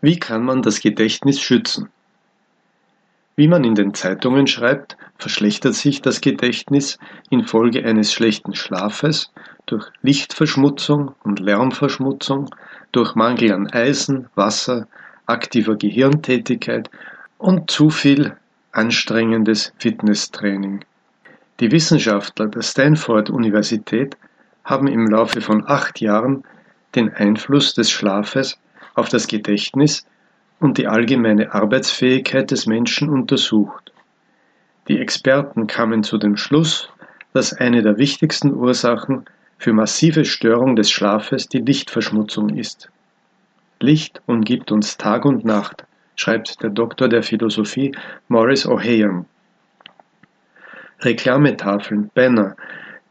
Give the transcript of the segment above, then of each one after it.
Wie kann man das Gedächtnis schützen? Wie man in den Zeitungen schreibt, verschlechtert sich das Gedächtnis infolge eines schlechten Schlafes, durch Lichtverschmutzung und Lärmverschmutzung, durch Mangel an Eisen, Wasser, aktiver Gehirntätigkeit und zu viel anstrengendes Fitnesstraining. Die Wissenschaftler der Stanford-Universität haben im Laufe von acht Jahren den Einfluss des Schlafes auf das Gedächtnis und die allgemeine Arbeitsfähigkeit des Menschen untersucht. Die Experten kamen zu dem Schluss, dass eine der wichtigsten Ursachen für massive Störung des Schlafes die Lichtverschmutzung ist. Licht umgibt uns Tag und Nacht, schreibt der Doktor der Philosophie Maurice O'Hayan. Reklametafeln, Banner,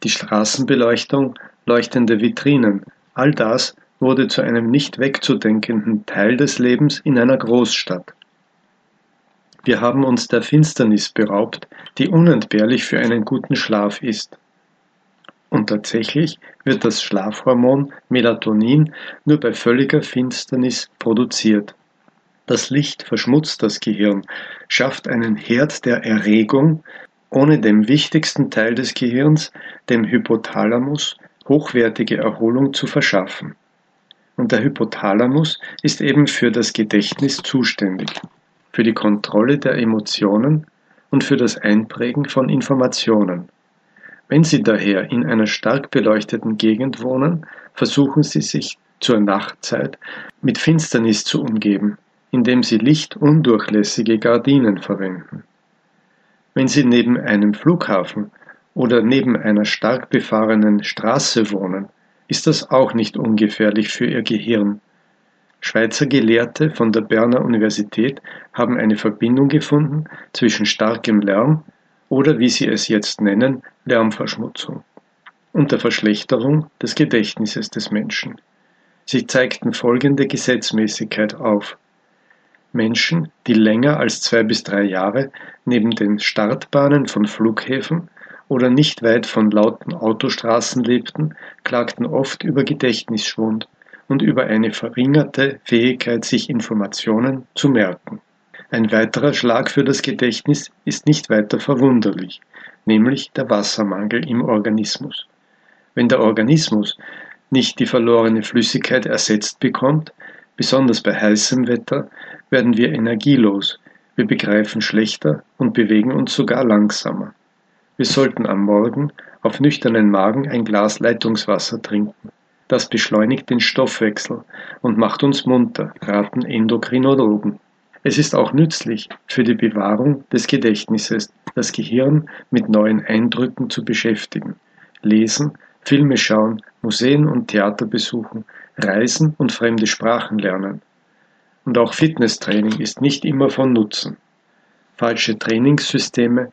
die Straßenbeleuchtung, leuchtende Vitrinen, all das wurde zu einem nicht wegzudenkenden Teil des Lebens in einer Großstadt. Wir haben uns der Finsternis beraubt, die unentbehrlich für einen guten Schlaf ist. Und tatsächlich wird das Schlafhormon Melatonin nur bei völliger Finsternis produziert. Das Licht verschmutzt das Gehirn, schafft einen Herd der Erregung, ohne dem wichtigsten Teil des Gehirns, dem Hypothalamus, hochwertige Erholung zu verschaffen der Hypothalamus ist eben für das Gedächtnis zuständig, für die Kontrolle der Emotionen und für das Einprägen von Informationen. Wenn Sie daher in einer stark beleuchteten Gegend wohnen, versuchen Sie sich zur Nachtzeit mit Finsternis zu umgeben, indem Sie lichtundurchlässige Gardinen verwenden. Wenn Sie neben einem Flughafen oder neben einer stark befahrenen Straße wohnen, ist das auch nicht ungefährlich für ihr Gehirn. Schweizer Gelehrte von der Berner Universität haben eine Verbindung gefunden zwischen starkem Lärm oder wie sie es jetzt nennen, Lärmverschmutzung und der Verschlechterung des Gedächtnisses des Menschen. Sie zeigten folgende Gesetzmäßigkeit auf. Menschen, die länger als zwei bis drei Jahre neben den Startbahnen von Flughäfen oder nicht weit von lauten Autostraßen lebten, klagten oft über Gedächtnisschwund und über eine verringerte Fähigkeit, sich Informationen zu merken. Ein weiterer Schlag für das Gedächtnis ist nicht weiter verwunderlich, nämlich der Wassermangel im Organismus. Wenn der Organismus nicht die verlorene Flüssigkeit ersetzt bekommt, besonders bei heißem Wetter, werden wir energielos, wir begreifen schlechter und bewegen uns sogar langsamer. Wir sollten am Morgen auf nüchternen Magen ein Glas Leitungswasser trinken. Das beschleunigt den Stoffwechsel und macht uns munter, raten Endokrinologen. Es ist auch nützlich für die Bewahrung des Gedächtnisses, das Gehirn mit neuen Eindrücken zu beschäftigen. Lesen, Filme schauen, Museen und Theater besuchen, reisen und fremde Sprachen lernen. Und auch Fitnesstraining ist nicht immer von Nutzen. Falsche Trainingssysteme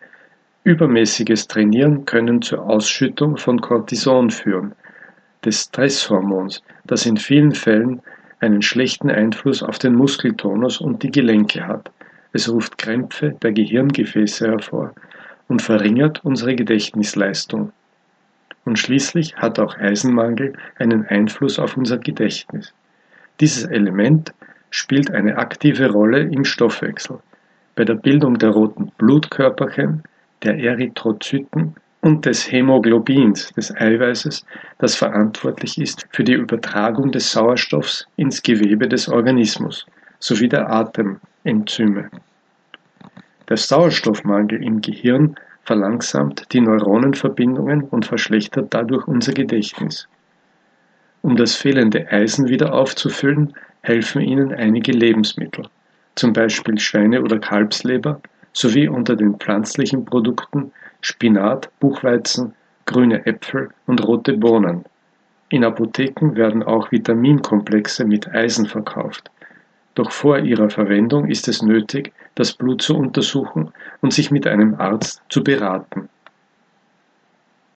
Übermäßiges Trainieren können zur Ausschüttung von Cortison führen, des Stresshormons, das in vielen Fällen einen schlechten Einfluss auf den Muskeltonus und die Gelenke hat. Es ruft Krämpfe der Gehirngefäße hervor und verringert unsere Gedächtnisleistung. Und schließlich hat auch Eisenmangel einen Einfluss auf unser Gedächtnis. Dieses Element spielt eine aktive Rolle im Stoffwechsel, bei der Bildung der roten Blutkörperchen, der Erythrozyten und des Hämoglobins, des Eiweißes, das verantwortlich ist für die Übertragung des Sauerstoffs ins Gewebe des Organismus, sowie der Atemenzyme. Der Sauerstoffmangel im Gehirn verlangsamt die Neuronenverbindungen und verschlechtert dadurch unser Gedächtnis. Um das fehlende Eisen wieder aufzufüllen, helfen ihnen einige Lebensmittel, zum Beispiel Schweine- oder Kalbsleber, sowie unter den pflanzlichen Produkten Spinat, Buchweizen, grüne Äpfel und rote Bohnen. In Apotheken werden auch Vitaminkomplexe mit Eisen verkauft. Doch vor ihrer Verwendung ist es nötig, das Blut zu untersuchen und sich mit einem Arzt zu beraten